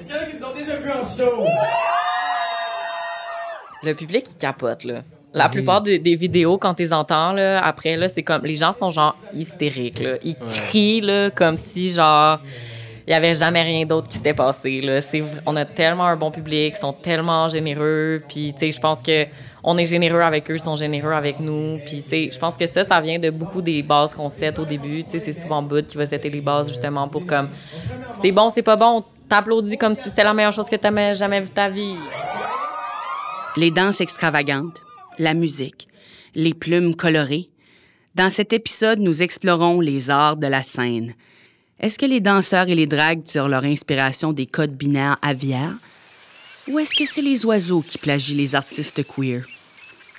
Est-ce qu'il y en a qui nous ont déjà vu en show? Le public, il capote, là. La plupart des, des vidéos, quand tu les entends, là, après, là, c'est comme... Les gens sont, genre, hystériques, là. Ils crient, là, comme si, genre... Il y avait jamais rien d'autre qui s'était passé, là. On a tellement un bon public, ils sont tellement généreux, puis, tu sais, je pense que on est généreux avec eux, ils sont généreux avec nous, puis, tu sais, je pense que ça, ça vient de beaucoup des bases qu'on set au début, tu sais, c'est souvent Bud qui va setter les bases, justement, pour, comme... C'est bon, c'est pas bon, t'applaudis comme si c'était la meilleure chose que t'avais jamais vu de ta vie. Les danses extravagantes, la musique, les plumes colorées. Dans cet épisode, nous explorons les arts de la scène. Est-ce que les danseurs et les dragues tirent leur inspiration des codes binaires aviaires? Ou est-ce que c'est les oiseaux qui plagient les artistes queer?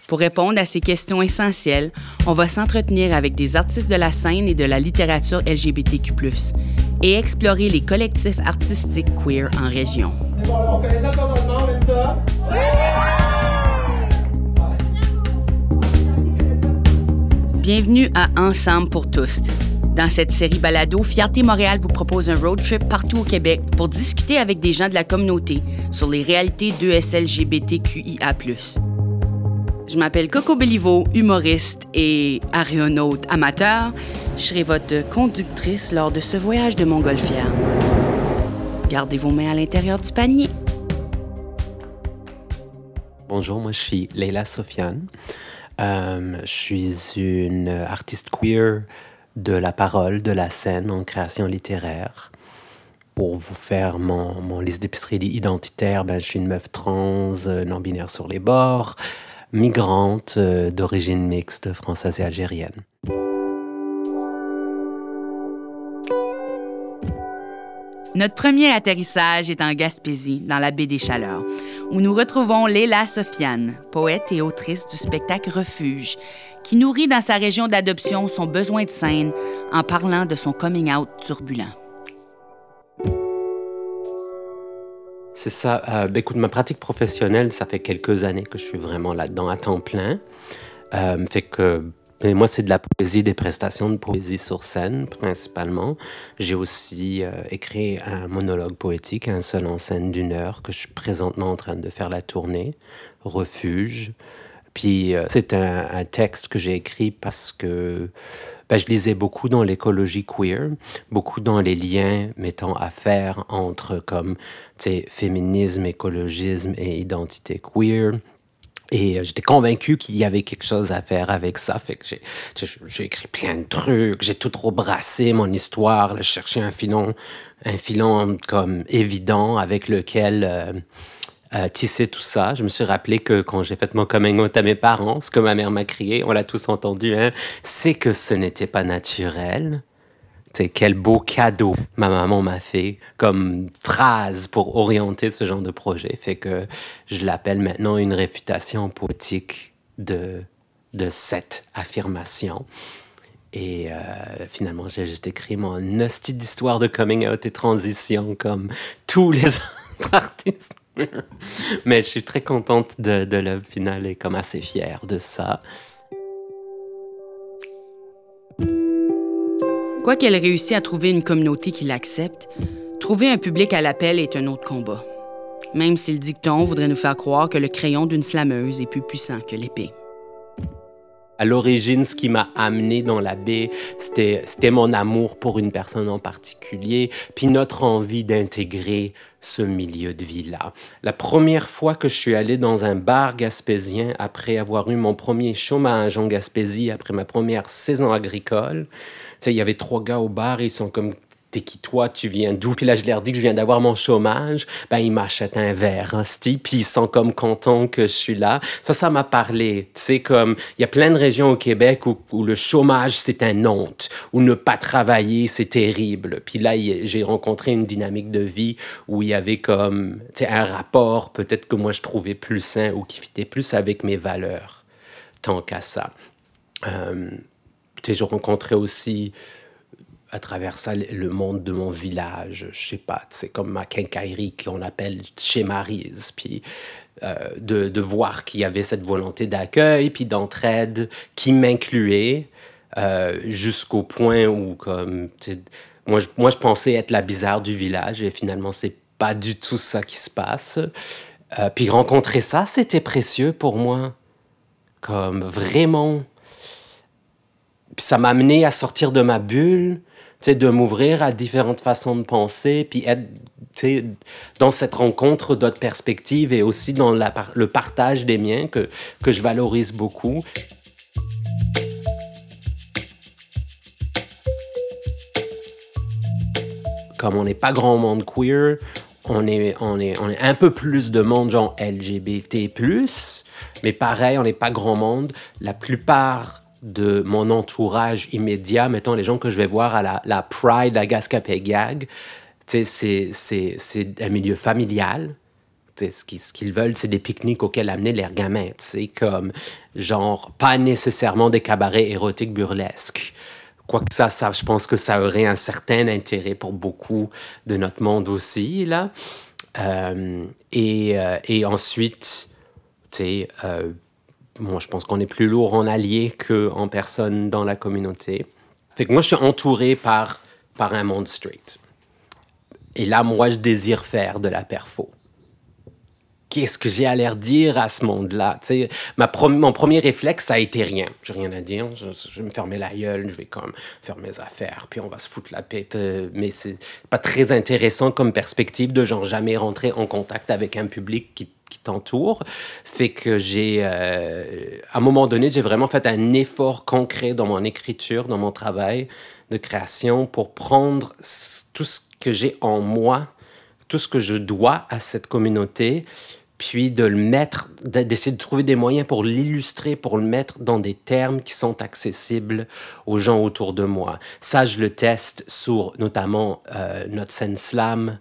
Pour répondre à ces questions essentielles, on va s'entretenir avec des artistes de la scène et de la littérature LGBTQ+, et explorer les collectifs artistiques queer en région. Bienvenue à Ensemble pour tous. Dans cette série balado, Fierté Montréal vous propose un road trip partout au Québec pour discuter avec des gens de la communauté sur les réalités d'ESLGBTQIA+. Je m'appelle Coco Bellivo, humoriste et aéronaute amateur. Je serai votre conductrice lors de ce voyage de montgolfière. Gardez vos mains à l'intérieur du panier. Bonjour, moi je suis Leila Sofiane. Euh, je suis une artiste queer de la parole, de la scène en création littéraire. Pour vous faire mon, liste d'épicerie identitaire, ben, je suis une meuf trans, euh, non-binaire sur les bords, migrante euh, d'origine mixte française et algérienne. Notre premier atterrissage est en Gaspésie, dans la baie des Chaleurs, où nous retrouvons Léla Sofiane, poète et autrice du spectacle Refuge, qui nourrit dans sa région d'adoption son besoin de scène en parlant de son coming out turbulent. C'est ça. Euh, ben, écoute, ma pratique professionnelle, ça fait quelques années que je suis vraiment là-dedans à temps plein. Euh, fait que mais moi, c'est de la poésie, des prestations de poésie sur scène, principalement. J'ai aussi euh, écrit un monologue poétique, un seul en scène d'une heure, que je suis présentement en train de faire la tournée, Refuge. Puis euh, c'est un, texte que j'ai écrit parce que ben, je lisais beaucoup dans l'écologie queer, beaucoup dans les liens mettant à faire entre comme féminisme, écologisme et identité queer. Et euh, j'étais convaincu qu'il y avait quelque chose à faire avec ça. Fait que j'ai, écrit plein de trucs, j'ai tout trop brassé mon histoire, cherchais un filon, un filon comme évident avec lequel euh, euh, tisser tout ça. Je me suis rappelé que quand j'ai fait mon coming out à mes parents, ce que ma mère m'a crié, on l'a tous entendu, hein, c'est que ce n'était pas naturel. C'est quel beau cadeau ma maman m'a fait comme phrase pour orienter ce genre de projet. Fait que je l'appelle maintenant une réfutation poétique de, de cette affirmation. Et euh, finalement, j'ai juste écrit mon hostie d'histoire de coming out et transition comme tous les autres artistes. Mais je suis très contente de, de l'œuvre finale et comme assez fière de ça. Quoi qu'elle réussisse à trouver une communauté qui l'accepte, trouver un public à l'appel est un autre combat. Même si le dicton voudrait nous faire croire que le crayon d'une slameuse est plus puissant que l'épée. À l'origine, ce qui m'a amené dans la baie, c'était, mon amour pour une personne en particulier, puis notre envie d'intégrer ce milieu de vie-là. La première fois que je suis allé dans un bar gaspésien après avoir eu mon premier chômage en Gaspésie, après ma première saison agricole, il y avait trois gars au bar, ils sont comme Qui toi, tu viens d'où? Puis là, je leur dis que je viens d'avoir mon chômage. Ben, ils m'achètent un verre, hostie, puis ils sont comme contents que je suis là. Ça, ça m'a parlé. Tu sais, comme, il y a plein de régions au Québec où, le chômage, c'est un honte, où ne pas travailler, c'est terrible. Puis là, j'ai rencontré une dynamique de vie où il y avait comme, tu sais, un rapport, peut-être que moi, je trouvais plus sain ou qui fitait plus avec mes valeurs, tant qu'à ça. Euh, tu sais, j'ai rencontré aussi à travers ça le- monde de mon village, je sais pas, c'est comme ma quincaillerie qu'on appelle chez Maryse, puis euh, de, de voir qu'il y avait cette volonté d'accueil, puis d'entraide qui m'incluait euh, jusqu'au point où, comme, moi je, moi, je pensais être la bizarre du village, et finalement, c'est pas du tout ça qui se passe. Euh, puis rencontrer ça, c'était précieux pour moi. Comme vraiment. Puis ça m'a amené à sortir de ma bulle, de m'ouvrir à différentes façons de penser, puis être dans cette rencontre d'autres perspectives et aussi dans le partage des miens que, que je valorise beaucoup. Comme on n'est pas grand monde queer, on est, on, est, on est un peu plus de monde genre LGBT, mais pareil, on n'est pas grand monde. La plupart de mon entourage immédiat, mettons les gens que je vais voir à la, Pride à Gaskapegag, c'est un milieu familial. ce qu'ils veulent, c'est des pique-niques auxquels amener leurs gamins. C'est comme, genre, pas nécessairement des cabarets érotiques burlesques. Quoique ça, ça, je pense que ça aurait un certain intérêt pour beaucoup de notre monde aussi, là. Euh, et, euh, et, ensuite, tu sais, euh, moi, je pense qu'on est plus lourd en alliés qu'en personne dans la communauté. Fait que moi, je suis entouré par, par un monde straight. Et là, moi, je désire faire de la perfo. Qu'est-ce que j'ai à l'air dire à ce monde-là? Ma mon premier réflexe, ça a été rien. J'ai rien à dire. Je, vais me fermer la gueule, je vais comme faire mes affaires, puis on va se foutre la pète. Euh, mais c'est pas très intéressant comme perspective de jamais rentrer en contact avec un public qui qui t'entoure fait que j'ai, euh, à un moment donné, j'ai vraiment fait un effort concret dans mon écriture, dans mon travail de création pour prendre tout ce que j'ai en moi, tout ce que je dois à cette communauté, puis de le mettre, d'essayer de trouver des moyens pour l'illustrer, pour le mettre dans des termes qui sont accessibles aux gens autour de moi. Ça, je le teste sur notamment euh, notre scène slam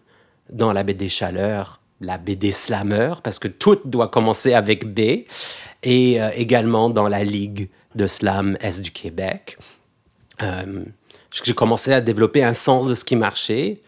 dans la baie des Chaleurs, la BD Slammer, parce que tout doit commencer avec B, et euh, également dans la Ligue de Slam Est du Québec. Euh, j'ai commencé à développer un sens de ce qui marchait,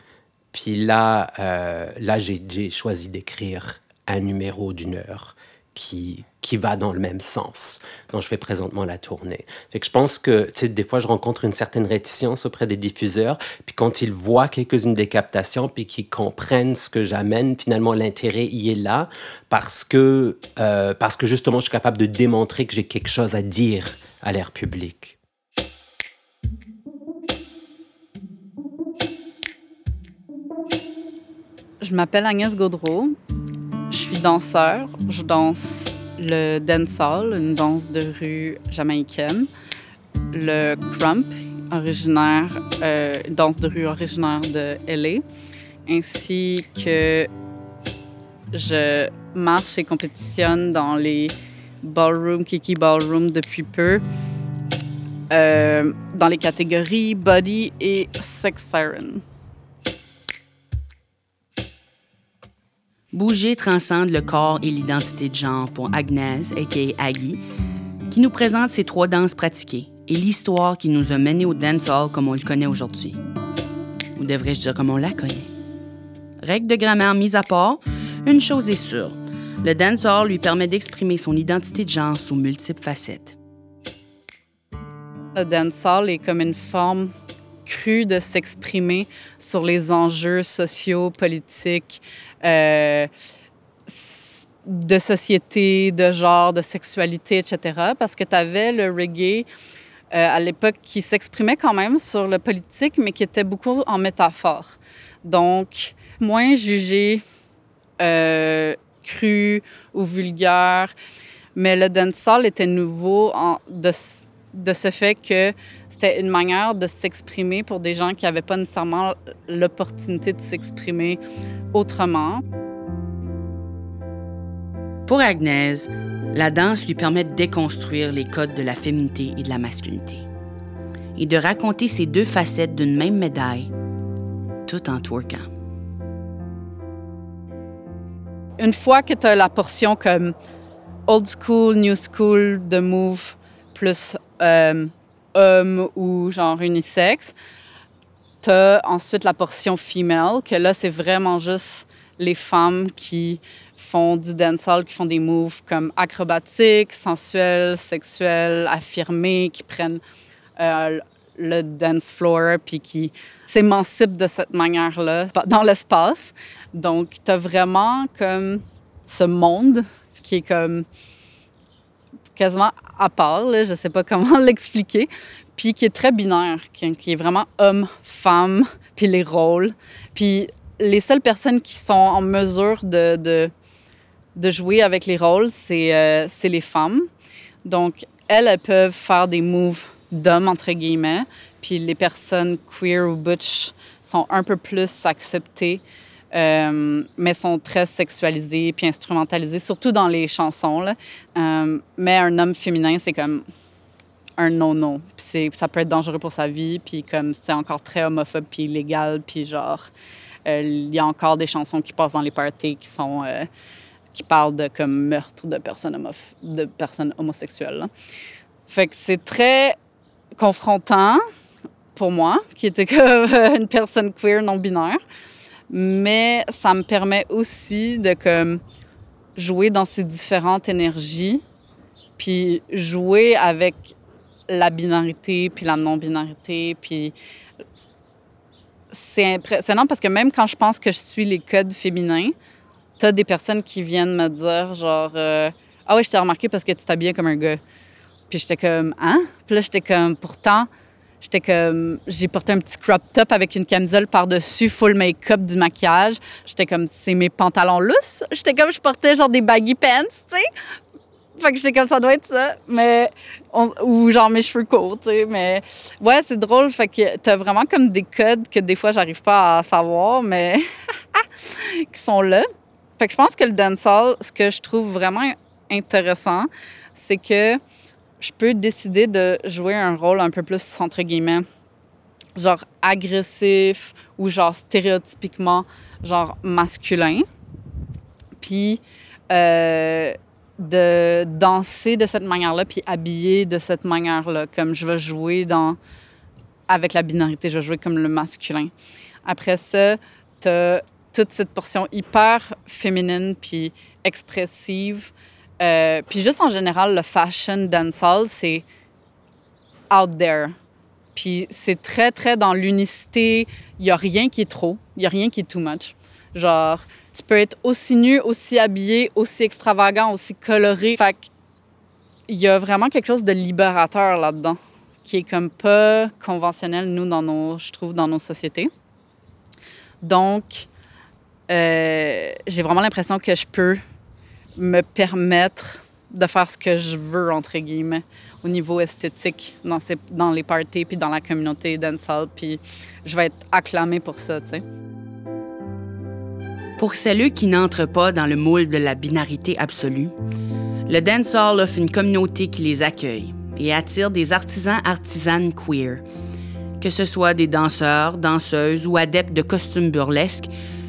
puis là, euh, là j'ai choisi d'écrire un numéro d'une heure qui, qui va dans le même sens dont je fais présentement la tournée. Fait je pense que, des fois, je rencontre une certaine réticence auprès des diffuseurs, puis quand ils voient quelques-unes des captations, puis qu'ils comprennent ce que j'amène, finalement, l'intérêt y est là, parce que, euh, parce que justement, je suis capable de démontrer que j'ai quelque chose à dire à l'air public. Je m'appelle Agnès Gaudreau. Je suis danseur. Je danse le dancehall, une danse de rue jamaïcaine, le crump, originaire, euh, danse de rue originaire de LA, ainsi que je marche et compétitionne dans les ballroom, kiki ballroom depuis peu, euh, dans les catégories body et sex siren. Bouger transcende le corps et l'identité de genre pour Agnès, a.k.a. Aggie, qui nous présente ses trois danses pratiquées et l'histoire qui nous a menés au dancehall comme on le connaît aujourd'hui. Ou devrais-je dire comme on la connaît? Règle de grammaire mise à part, une chose est sûre, le dancehall lui permet d'exprimer son identité de genre sous multiples facettes. Le dancehall est comme une forme crue de s'exprimer sur les enjeux sociaux, politiques, euh, de société, de genre, de sexualité, etc. Parce que tu avais le reggae euh, à l'époque qui s'exprimait quand même sur le politique, mais qui était beaucoup en métaphore. Donc, moins jugé, euh, cru ou vulgaire. Mais le dancehall était nouveau en, de, de ce fait que c'était une manière de s'exprimer pour des gens qui n'avaient pas nécessairement l'opportunité de s'exprimer autrement. Pour Agnès, la danse lui permet de déconstruire les codes de la féminité et de la masculinité et de raconter ces deux facettes d'une même médaille, tout en twerkant. Une fois que tu as la portion comme old school, new school de move plus euh, homme ou genre unisexe. T'as ensuite la portion female, que là, c'est vraiment juste les femmes qui font du dancehall, qui font des moves comme acrobatiques, sensuels, sexuels, affirmés, qui prennent euh, le dance floor, puis qui s'émancipe de cette manière-là dans l'espace. Donc, tu as vraiment comme ce monde qui est comme quasiment à part, là, je sais pas comment l'expliquer, puis qui est très binaire, qui, est vraiment homme, femme, puis les rôles. Puis les seules personnes qui sont en mesure de, de, jouer avec les rôles, c'est euh, c'est les femmes. Donc, elles, elles peuvent faire des moves d'hommes, entre guillemets, puis les personnes queer ou butch sont un peu plus acceptées, euh, mais sont très sexualisées puis instrumentalisées, surtout dans les chansons. Là. Euh, mais un homme féminin, c'est comme un non-non. Puis ça peut être dangereux pour sa vie, puis comme c'est encore très homophobe puis illégal, puis genre, euh, il y a encore des chansons qui passent dans les parties qui sont... Qui parlent de comme meurtre de personnes, de personnes homosexuelles. Fait que c'est très confrontant pour moi, qui était comme une personne queer non-binaire. Mais ça me permet aussi de comme jouer dans ces différentes énergies, puis jouer avec la binarité, puis la non-binarité, puis c'est impressionnant parce que même quand je pense que je suis les codes féminins, t'as des personnes qui viennent me dire genre euh, ah ouais je t'ai remarqué parce que tu t'habillais comme un gars puis j'étais comme hein puis là j'étais comme pourtant j'étais comme j'ai porté un petit crop top avec une camisole par dessus full make-up du maquillage. J'étais comme c'est mes pantalons lousses. J'étais comme je portais genre des baggy pants tu sais. Fait que j'étais comme ça doit être ça. Mais ou genre mes cheveux courts tu sais. Mais ouais c'est drôle. Fait que t'as vraiment comme des codes que des fois j'arrive pas à savoir mais qui sont là. Fait que je pense que le dancehall, ce que je trouve vraiment intéressant, c'est que je peux décider de jouer un rôle un peu plus, entre guillemets, genre agressif ou genre stéréotypiquement, genre masculin. Puis euh, de danser de cette manière-là, puis habiller de cette manière-là, comme je vais jouer dans... Avec la binarité, je vais jouer comme le masculin. Après ça, t'as toute cette portion hyper féminine puis expressive. Euh, puis juste en général, le fashion dancehall, c'est out there. Puis c'est très, très dans l'unicité. Il n'y a rien qui est trop. Il n'y a rien qui est too much. Genre, tu peux être aussi nu, aussi habillé, aussi extravagant, aussi coloré. Fait il y a vraiment quelque chose de libérateur là-dedans, qui est comme pas conventionnel, nous, dans nos, je trouve, dans nos sociétés. Donc, euh, j'ai vraiment l'impression que je peux me permettre de faire ce que je veux, entre guillemets, au niveau esthétique, dans, ces, dans les parties, puis dans la communauté dancehall, puis je vais être acclamée pour ça, tu sais. Pour celles qui n'entrent pas dans le moule de la binarité absolue, le dancehall offre une communauté qui les accueille et attire des artisans artisanes queer. Que ce soit des danseurs, danseuses ou adeptes de costumes burlesques,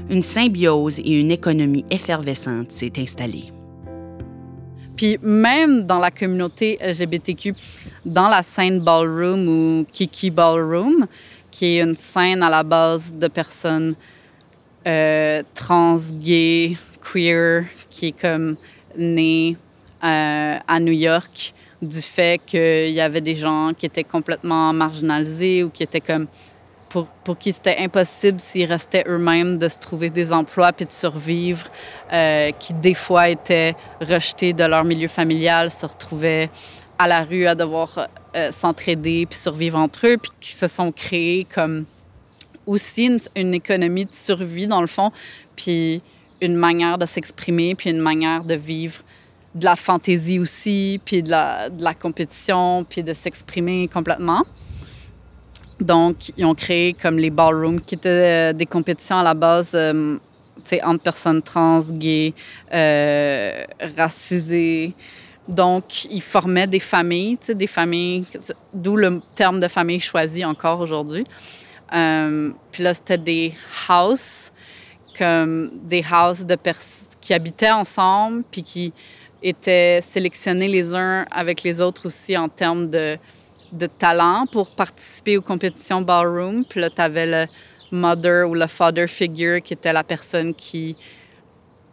une symbiose et une économie effervescente s'est installée. Puis même dans la communauté LGBTQ, dans la scène ballroom ou Kiki Ballroom, qui est une scène à la base de personnes euh, trans, gays, queer, qui est comme née euh, à New York du fait qu'il y avait des gens qui étaient complètement marginalisés ou qui étaient comme pour, pour qui c'était impossible s'ils restaient eux-mêmes de se trouver des emplois puis de survivre, euh, qui des fois étaient rejetés de leur milieu familial, se retrouvaient à la rue à devoir euh, s'entraider puis survivre entre eux, puis qui se sont créés comme aussi une, une économie de survie dans le fond, puis une manière de s'exprimer, puis une manière de vivre de la fantaisie aussi, puis de la, de la compétition, puis de s'exprimer complètement. Donc, ils ont créé comme les ballrooms, qui étaient euh, des compétitions à la base, euh, entre personnes trans, gays, euh, racisées. Donc, ils formaient des familles, des familles, d'où le terme de famille choisi encore aujourd'hui. Euh, puis là, c'était des houses, comme des houses de qui habitaient ensemble, puis qui étaient sélectionnés les uns avec les autres aussi en termes de, de talent pour participer aux compétitions ballroom. Puis là, tu avais le mother ou le father figure qui était la personne qui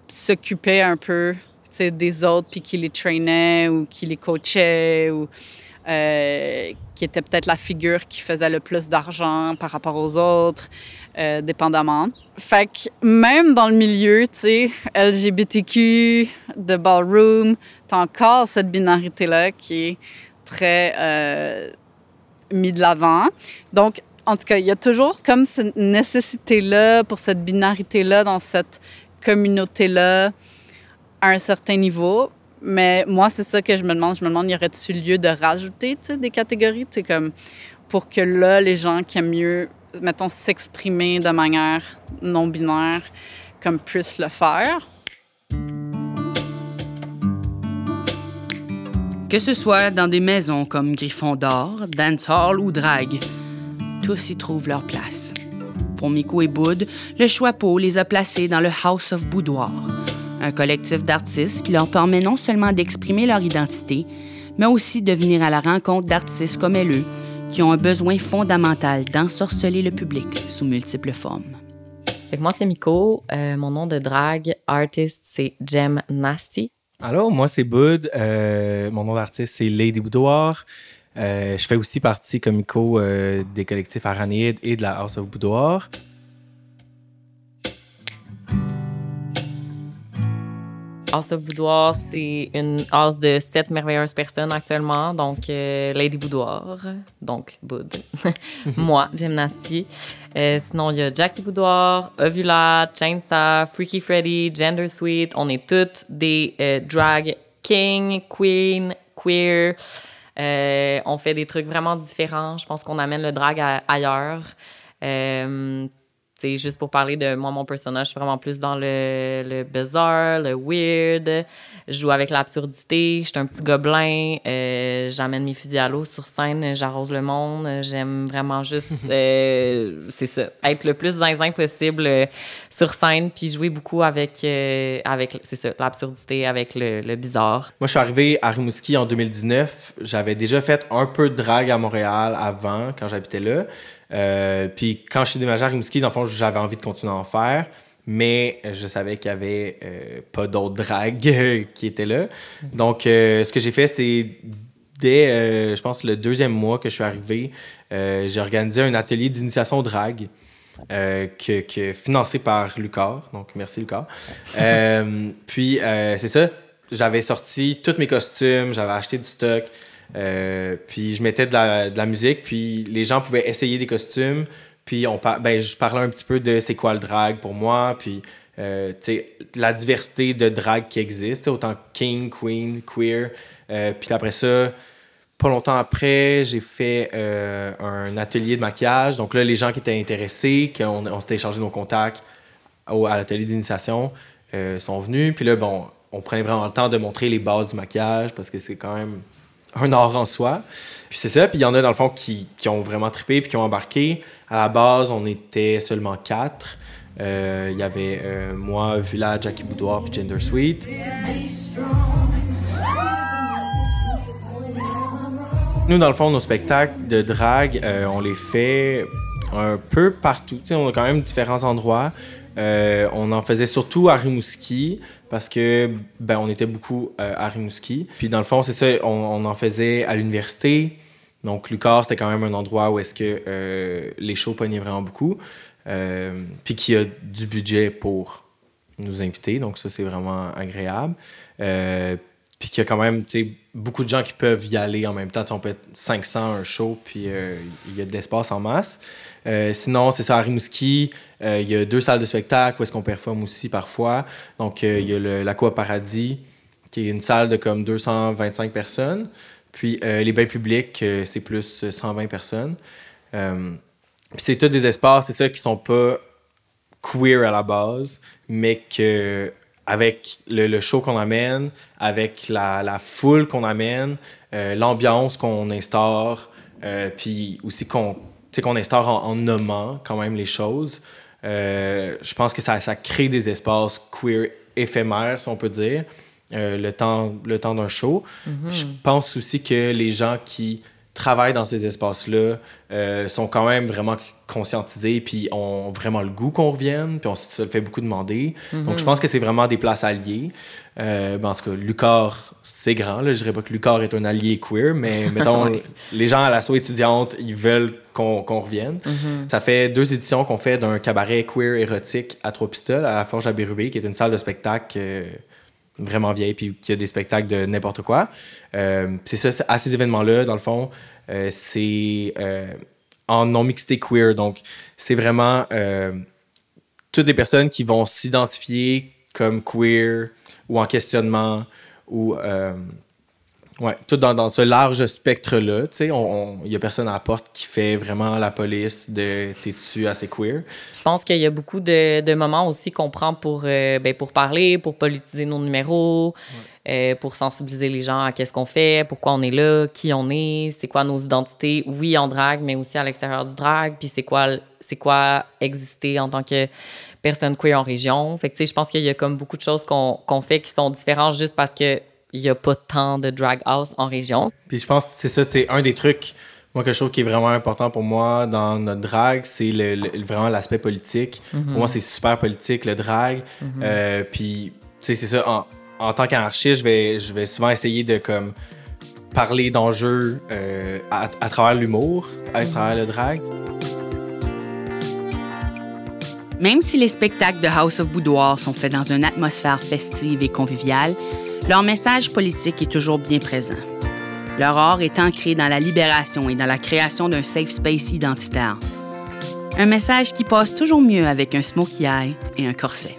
s'occupait un peu, des autres, puis qui les traînait ou qui les coachait ou euh, qui était peut-être la figure qui faisait le plus d'argent par rapport aux autres, euh, dépendamment. Fait que même dans le milieu, tu sais, LGBTQ, de ballroom, t'as encore cette binarité-là qui est très euh, mis de l'avant. Donc, en tout cas, il y a toujours comme cette nécessité-là pour cette binarité-là dans cette communauté-là à un certain niveau. Mais moi, c'est ça que je me demande. Je me demande, y aurait-il lieu de rajouter des catégories, comme pour que là, les gens qui aiment mieux, mettons, s'exprimer de manière non binaire, comme puissent le faire? Que ce soit dans des maisons comme Griffon d'Or, Dance Hall ou Drag, tous y trouvent leur place. Pour Miko et Boud, le choix Choixpeau les a placés dans le House of Boudoir, un collectif d'artistes qui leur permet non seulement d'exprimer leur identité, mais aussi de venir à la rencontre d'artistes comme eux, qui ont un besoin fondamental d'ensorceler le public sous multiples formes. moi, c'est Miko. Euh, mon nom de drag artist, c'est Jem Nasty. Alors, moi, c'est Bud. Euh, mon nom d'artiste, c'est Lady Boudoir. Euh, je fais aussi partie, comme Miko, des collectifs Aranide et de la House of Boudoir. Of Boudoir, c'est une house de sept merveilleuses personnes actuellement. Donc, euh, Lady Boudoir, donc Boud. Moi, Gymnastie. Euh, sinon, il y a Jackie Boudoir, Ovula, Chainsaw, Freaky Freddy, Gender Suite. On est toutes des euh, drag king, queen, queer. on fait des trucs vraiment différents. Je pense qu'on amène le drag ailleurs juste pour parler de moi, mon personnage, je suis vraiment plus dans le, le bizarre, le weird. Je joue avec l'absurdité. Je suis un petit gobelin. Euh, j'amène mes fusils à l'eau sur scène. J'arrose le monde. J'aime vraiment juste, euh, c'est ça, être le plus zinzin possible euh, sur scène, puis jouer beaucoup avec, avec c'est ça, l'absurdité, avec le, le, bizarre. Moi, je suis arrivé à Rimouski en 2019. J'avais déjà fait un peu de drague à Montréal avant, quand j'habitais là. Euh, puis quand je suis déménagé à Rimouski, dans le fond, j'avais envie de continuer à en faire, mais je savais qu'il n'y avait euh, pas d'autres dragues qui étaient là. Donc, euh, ce que j'ai fait, c'est dès, je pense, le deuxième mois que je suis arrivé, j'ai organisé un atelier d'initiation drague. que, que, financé par Lucar. Donc, merci Lucar. puis, c'est ça. J'avais sorti tous mes costumes, j'avais acheté du stock. Euh, puis je mettais de la, musique, puis les gens pouvaient essayer des costumes. Puis on ben, je parlais un petit peu de c'est quoi le drag pour moi, puis euh, la diversité de drag qui existe, autant king, queen, queer. Euh, puis après ça, pas longtemps après, j'ai fait euh, un atelier de maquillage. Donc là, les gens qui étaient intéressés, qu'on on, s'était échangé nos contacts à l'atelier d'initiation, sont venus. Puis là, bon, on prenait vraiment le temps de montrer les bases du maquillage parce que c'est quand même un art en soi. Puis c'est ça. Puis il y en a, dans le fond, qui, qui ont vraiment trippé puis qui ont embarqué. À la base, on était seulement quatre. Euh, il y avait euh, moi, Villa, Jackie Boudoir puis Gender Suite. Nous, dans le fond, nos spectacles de drague, euh, on les fait un peu partout. sais, on a quand même différents endroits. on en faisait surtout à Rimouski, parce que ben on était beaucoup euh, à Rimouski. Puis dans le fond, c'est ça, on, en faisait à l'université. Donc Lucas, c'était quand même un endroit où est-ce que euh, les shows pognaient vraiment beaucoup. Euh, puis qu'il y a du budget pour nous inviter. Donc ça, c'est vraiment agréable. Puis qu'il y a quand même beaucoup de gens qui peuvent y aller en même temps. on peut être 500 un show, puis il y a de l'espace en masse. Euh, sinon, c'est ça, à Rimouski, euh, il y a deux salles de spectacle où est-ce qu'on performe aussi parfois. Donc, euh, il y a l'Aqua Paradis, qui est une salle de comme 225 personnes. Puis les bains publics, c'est plus 120 personnes. puis c'est tous des espaces, c'est ça, qui sont pas queer à la base, mais que avec le, show qu'on amène, avec la, la foule qu'on amène, l'ambiance qu'on instaure, puis aussi qu'on qu'on instaure en, nommant quand même les choses. Euh, je pense que ça, ça crée des espaces queer éphémères, si on peut dire, euh, le temps, le temps d'un show. Mm-hmm. Je pense aussi que les gens qui travaillent dans ces espaces-là euh, sont quand même vraiment conscientisés puis ont vraiment le goût qu'on revienne, puis on se le fait beaucoup demander. Donc, je pense que c'est vraiment des places alliées. Euh, ben, en tout cas, Lucar, c'est grand. Là. Je dirais pas que Lucar est un allié queer, mais mettons, les gens à l'assaut étudiante, ils veulent qu'on revienne. Ça fait deux éditions qu'on fait d'un cabaret queer érotique à Trois Pistoles, à la Forge à Bérubé, qui est une salle de spectacle euh, vraiment vieille, puis qui a des spectacles de n'importe quoi. Euh, c'est ça, à ces événements-là, dans le fond, euh, c'est euh, en non-mixité queer. Donc, c'est vraiment toutes les personnes qui vont s'identifier comme queer ou en questionnement ou ouais tout dans, dans ce large spectre là tu sais on il y a personne à la porte qui fait vraiment la police de t'es-tu assez queer? Je pense qu'il y a beaucoup de, de moments aussi qu'on prend pour, euh, ben, pour parler, pour politiser nos numéros, euh, pour sensibiliser les gens à qu'est-ce qu'on fait, pourquoi on est là, qui on est, c'est quoi nos identités, oui, en drague, mais aussi à l'extérieur du drague, puis c'est quoi, quoi exister en tant que personne queer en région. Fait que, tu sais, je pense qu'il y a comme beaucoup de choses qu'on qu'on fait qui sont différentes juste parce que il y a pas tant de drag house en région. puis je pense que c'est ça c'est un des trucs moi quelque chose qui est vraiment important pour moi dans notre drag c'est le, le- vraiment l'aspect politique. Pour moi c'est super politique le drag. Euh, puis tu sais c'est ça en, en tant qu'anarchiste je vais je vais souvent essayer de comme parler d'enjeux euh, à, à travers l'humour à travers le drag. Même si les spectacles de House of Boudoir sont faits dans une atmosphère festive et conviviale, leur message politique est toujours bien présent. Leur art est ancré dans la libération et dans la création d'un safe space identitaire. Un message qui passe toujours mieux avec un smokey eye et un corset.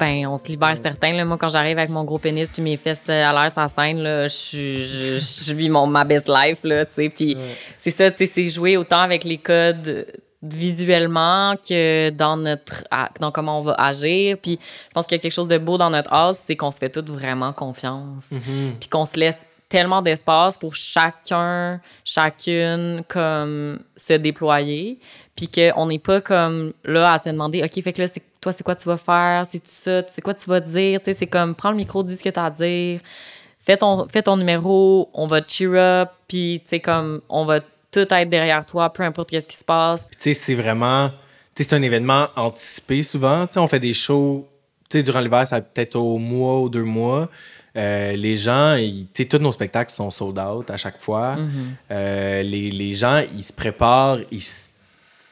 Ben, on se libère certains. Là. Moi, quand j'arrive avec mon gros pénis puis mes fesses euh, à l'air sur la scène, là, je suis- je je vis mon ma best life, là, tu sais. Puis c'est ça, tu sais, c'est jouer autant avec les codes visuellement que dans notre dans comment on va agir. Puis je pense qu'il y a quelque chose de beau dans notre house c'est qu'on se fait toutes vraiment confiance. Puis qu'on se laisse tellement d'espace pour chacun chacune comme se déployer. Puis qu'on n'est pas comme là à se demander ok fait que là c'est toi c'est quoi tu vas faire? C'est ça c'est quoi tu vas dire? Tu sais c'est comme prends le micro dis ce que tu as à dire. Fais ton fais ton numéro on va cheer up puis tu sais comme on va tout être derrière toi peu importe qu'est-ce qui se passe Puis, tu sais, c'est vraiment. Tu sais, c'est un événement anticipé souvent. Tu sais, on fait des shows. Tu sais, durant l'hiver, ça peut-être au mois ou deux mois. Euh, les gens, ils- tu sais, tous nos spectacles sont sold out à chaque fois. Euh, les, les gens, ils se préparent, ils se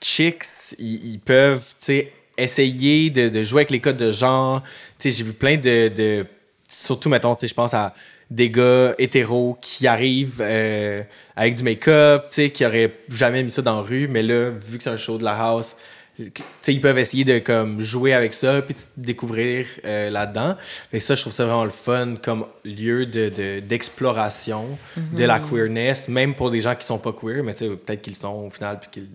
chicks, ils, ils peuvent, tu sais, essayer de, de jouer avec les codes de genre. Tu sais, j'ai vu plein de, de surtout, mettons, tu sais, je pense à des gars hétéros qui arrivent euh, avec du make-up, tu sais, qui auraient jamais mis ça dans la rue, mais là, vu que c'est un show de la house, tu sais, ils peuvent essayer de comme jouer avec ça puis de découvrir euh, là-dedans. Mais ça, je trouve ça vraiment le fun comme lieu de, de- d'exploration de la queerness, même pour des gens qui sont pas queer, mais tu sais, peut-être qu'ils sont au final puis qu'ils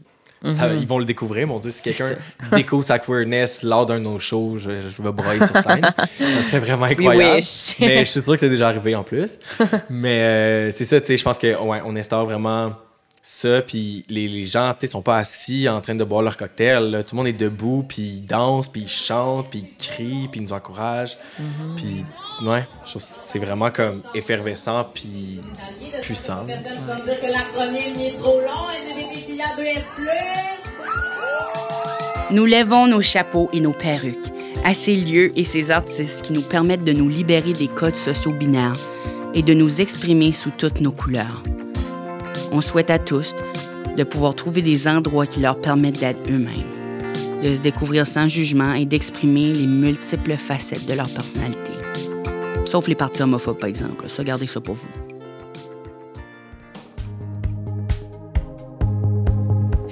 ça- ils vont le découvrir, mon Dieu. Si quelqu'un découvre sa queerness lors d'un de nos shows, je, je vais broyer sur scène. ça serait vraiment incroyable. Mais je suis sûr que c'est déjà arrivé en plus. Mais euh, c'est ça, tu sais, je pense que ouais, on instaure vraiment ça. Puis les, les gens, tu sais, sont pas assis en train de boire leur cocktail. là. Tout le monde est debout, puis ils dansent, puis ils chantent, puis ils crient, puis ils nous encouragent. Puis ouais, je trouve que c'est vraiment comme effervescent, puis puissant. 2S+. Nous lèvons nos chapeaux et nos perruques à ces lieux et ces artistes qui nous permettent de nous libérer des codes sociaux binaires et de nous exprimer sous toutes nos couleurs. On souhaite à tous de pouvoir trouver des endroits qui leur permettent d'être eux-mêmes, de se découvrir sans jugement et d'exprimer les multiples facettes de leur personnalité. Sauf les parties homophobes, par exemple. Ça, gardez ça pour vous.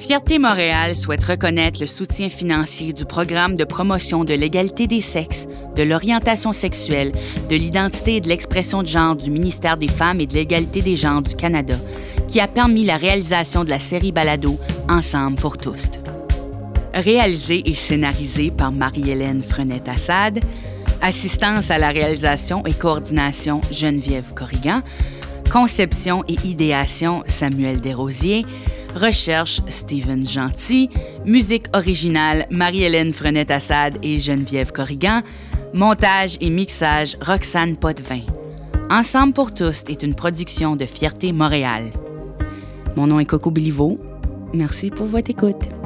Fierté Montréal souhaite reconnaître le soutien financier du programme de promotion de l'égalité des sexes, de l'orientation sexuelle, de l'identité et de l'expression de genre du ministère des Femmes et de l'égalité des genres du Canada, qui a permis la réalisation de la série balado Ensemble pour tous. Réalisée et scénarisée par Marie-Hélène Frenette-Assad, assistance à la réalisation et coordination Geneviève Corrigan, conception et idéation Samuel Desrosiers, recherche Steven Gentil, musique originale Marie-Hélène Frenette-Assad et Geneviève Corrigan, montage et mixage Roxane Potvin. Ensemble pour tous est une production de Fierté Montréal. Mon nom est Coco Béliveau. Merci pour votre écoute.